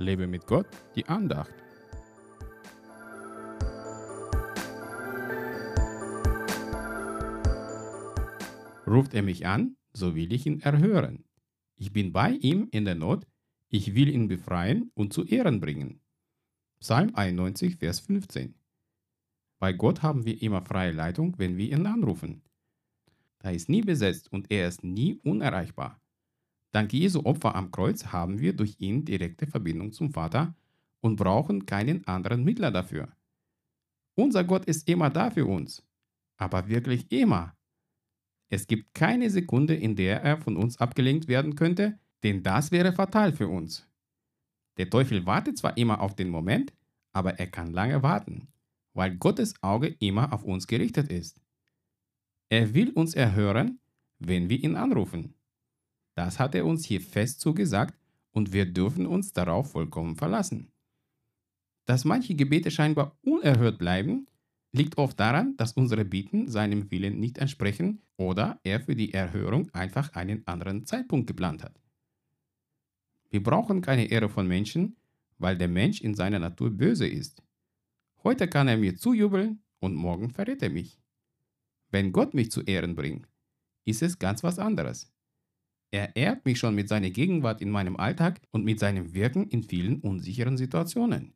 Lebe mit Gott, die Andacht. Ruft er mich an, so will ich ihn erhören. Ich bin bei ihm in der Not, ich will ihn befreien und zu Ehren bringen. Psalm 91, Vers 15. Bei Gott haben wir immer freie Leitung, wenn wir ihn anrufen. Da ist nie besetzt und er ist nie unerreichbar. Dank Jesu Opfer am Kreuz haben wir durch ihn direkte Verbindung zum Vater und brauchen keinen anderen Mittler dafür. Unser Gott ist immer da für uns, aber wirklich immer. Es gibt keine Sekunde, in der er von uns abgelenkt werden könnte, denn das wäre fatal für uns. Der Teufel wartet zwar immer auf den Moment, aber er kann lange warten, weil Gottes Auge immer auf uns gerichtet ist. Er will uns erhören, wenn wir ihn anrufen. Das hat er uns hier fest zugesagt und wir dürfen uns darauf vollkommen verlassen. Dass manche Gebete scheinbar unerhört bleiben, liegt oft daran, dass unsere Bitten seinem Willen nicht entsprechen oder er für die Erhörung einfach einen anderen Zeitpunkt geplant hat. Wir brauchen keine Ehre von Menschen, weil der Mensch in seiner Natur böse ist. Heute kann er mir zujubeln und morgen verrät er mich. Wenn Gott mich zu Ehren bringt, ist es ganz was anderes. Er ehrt mich schon mit seiner Gegenwart in meinem Alltag und mit seinem Wirken in vielen unsicheren Situationen.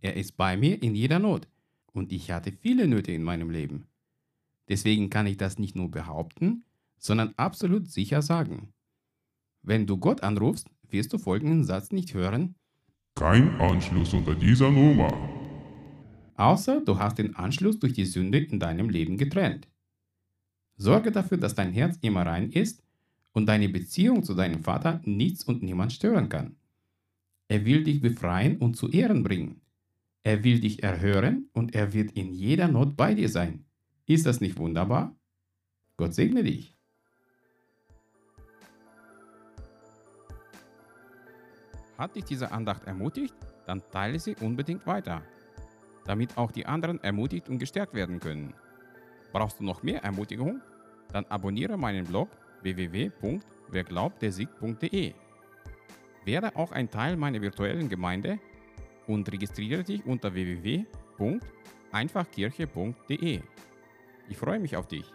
Er ist bei mir in jeder Not und ich hatte viele Nöte in meinem Leben. Deswegen kann ich das nicht nur behaupten, sondern absolut sicher sagen. Wenn du Gott anrufst, wirst du folgenden Satz nicht hören. Kein Anschluss unter dieser Nummer. Außer du hast den Anschluss durch die Sünde in deinem Leben getrennt. Sorge dafür, dass dein Herz immer rein ist und deine Beziehung zu deinem Vater nichts und niemand stören kann. Er will dich befreien und zu Ehren bringen. Er will dich erhören und er wird in jeder Not bei dir sein. Ist das nicht wunderbar? Gott segne dich. Hat dich diese Andacht ermutigt? Dann teile sie unbedingt weiter, damit auch die anderen ermutigt und gestärkt werden können. Brauchst du noch mehr Ermutigung? Dann abonniere meinen Blog www.werglaubtdersieg.de. Werde auch ein Teil meiner virtuellen Gemeinde und registriere dich unter www.einfachkirche.de. Ich freue mich auf dich.